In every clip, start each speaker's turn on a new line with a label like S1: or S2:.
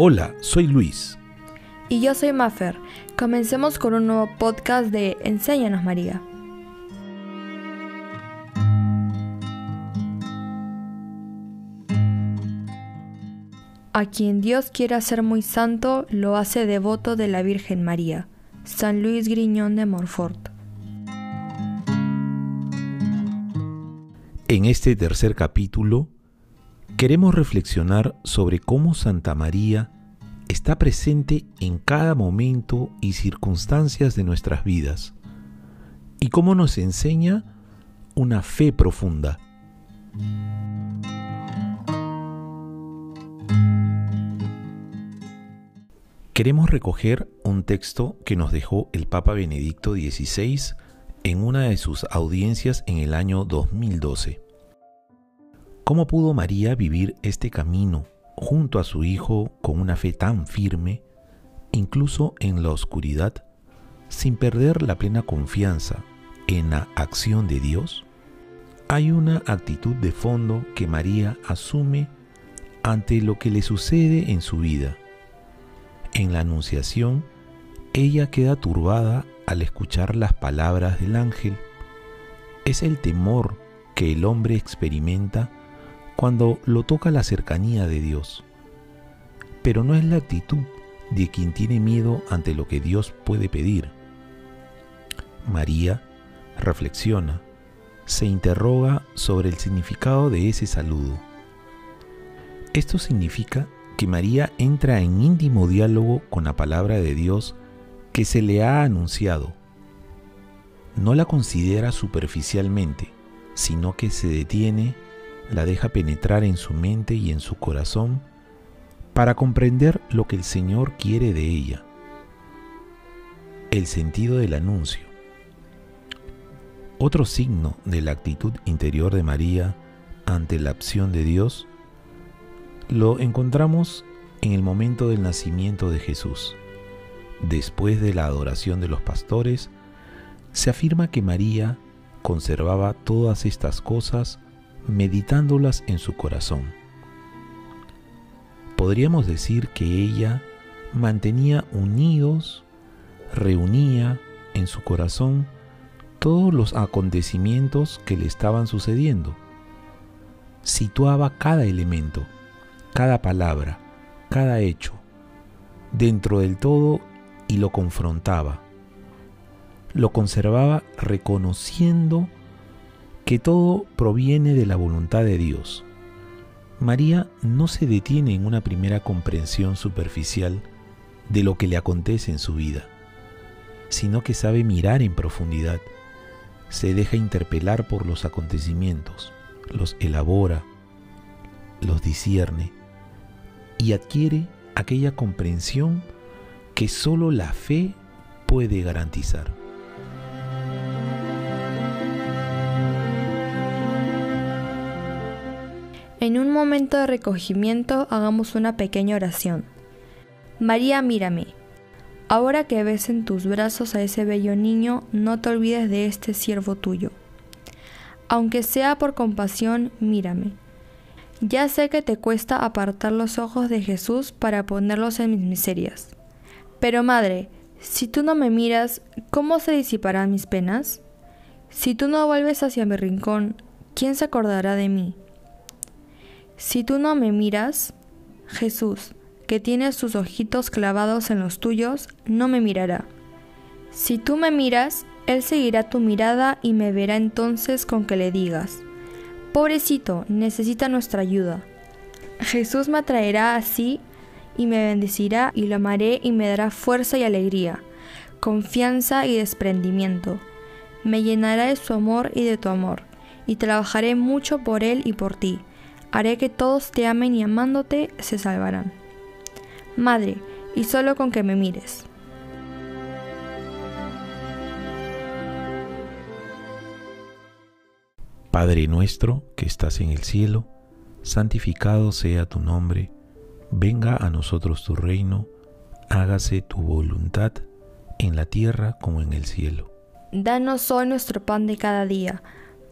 S1: Hola, soy Luis.
S2: Y yo soy Maffer. Comencemos con un nuevo podcast de Enséñanos María. A quien Dios quiere hacer muy santo, lo hace devoto de la Virgen María. San Luis Griñón de Montfort.
S1: En este tercer capítulo queremos reflexionar sobre cómo Santa María está presente en cada momento y circunstancias de nuestras vidas y cómo nos enseña una fe profunda. Queremos recoger un texto que nos dejó el Papa Benedicto XVI en una de sus audiencias en el año 2012. ¿Cómo pudo María vivir este camino junto a su Hijo con una fe tan firme, incluso en la oscuridad, sin perder la plena confianza en la acción de Dios? Hay una actitud de fondo que María asume ante lo que le sucede en su vida. En la Anunciación, ella queda turbada al escuchar las palabras del ángel. Es el temor que el hombre experimenta cuando lo toca la cercanía de Dios. Pero no es la actitud de quien tiene miedo ante lo que Dios puede pedir. María reflexiona, se interroga sobre el significado de ese saludo. Esto significa que María entra en íntimo diálogo con la palabra de Dios que se le ha anunciado. No la considera superficialmente, sino que se detiene la deja penetrar en su mente y en su corazón para comprender lo que el Señor quiere de ella. El sentido del anuncio. Otro signo de la actitud interior de María ante la acción de Dios lo encontramos en el momento del nacimiento de Jesús. Después de la adoración de los pastores, se afirma que María conservaba todas estas cosas meditándolas en su corazón. Podríamos decir que ella mantenía unidos, reunía en su corazón todos los acontecimientos que le estaban sucediendo. Situaba cada elemento, cada palabra, cada hecho, dentro del todo y lo confrontaba. Lo conservaba reconociendo que todo proviene de la voluntad de Dios. María no se detiene en una primera comprensión superficial de lo que le acontece en su vida, sino que sabe mirar en profundidad, se deja interpelar por los acontecimientos, los elabora, los discierne y adquiere aquella comprensión que sólo la fe puede garantizar.
S2: En un momento de recogimiento hagamos una pequeña oración. María, mírame. Ahora que ves en tus brazos a ese bello niño, no te olvides de este siervo tuyo. Aunque sea por compasión, mírame. Ya sé que te cuesta apartar los ojos de Jesús para ponerlos en mis miserias. Pero Madre, si tú no me miras, ¿cómo se disiparán mis penas? Si tú no vuelves hacia mi rincón, ¿quién se acordará de mí? Si tú no me miras, Jesús, que tiene sus ojitos clavados en los tuyos, no me mirará. Si tú me miras, Él seguirá tu mirada y me verá entonces con que le digas, Pobrecito, necesita nuestra ayuda. Jesús me atraerá así y me bendecirá y lo amaré y me dará fuerza y alegría, confianza y desprendimiento. Me llenará de su amor y de tu amor, y trabajaré mucho por Él y por ti haré que todos te amen y amándote se salvarán. Madre, y solo con que me mires.
S1: Padre nuestro que estás en el cielo, santificado sea tu nombre, venga a nosotros tu reino, hágase tu voluntad en la tierra como en el cielo.
S2: Danos hoy nuestro pan de cada día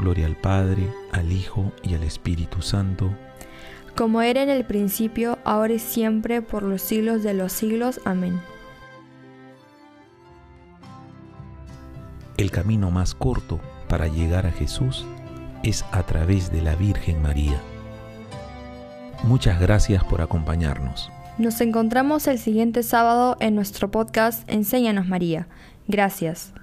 S1: Gloria al Padre, al Hijo y al Espíritu Santo,
S2: como era en el principio, ahora y siempre, por los siglos de los siglos. Amén.
S1: El camino más corto para llegar a Jesús es a través de la Virgen María. Muchas gracias por acompañarnos.
S2: Nos encontramos el siguiente sábado en nuestro podcast Enséñanos María. Gracias.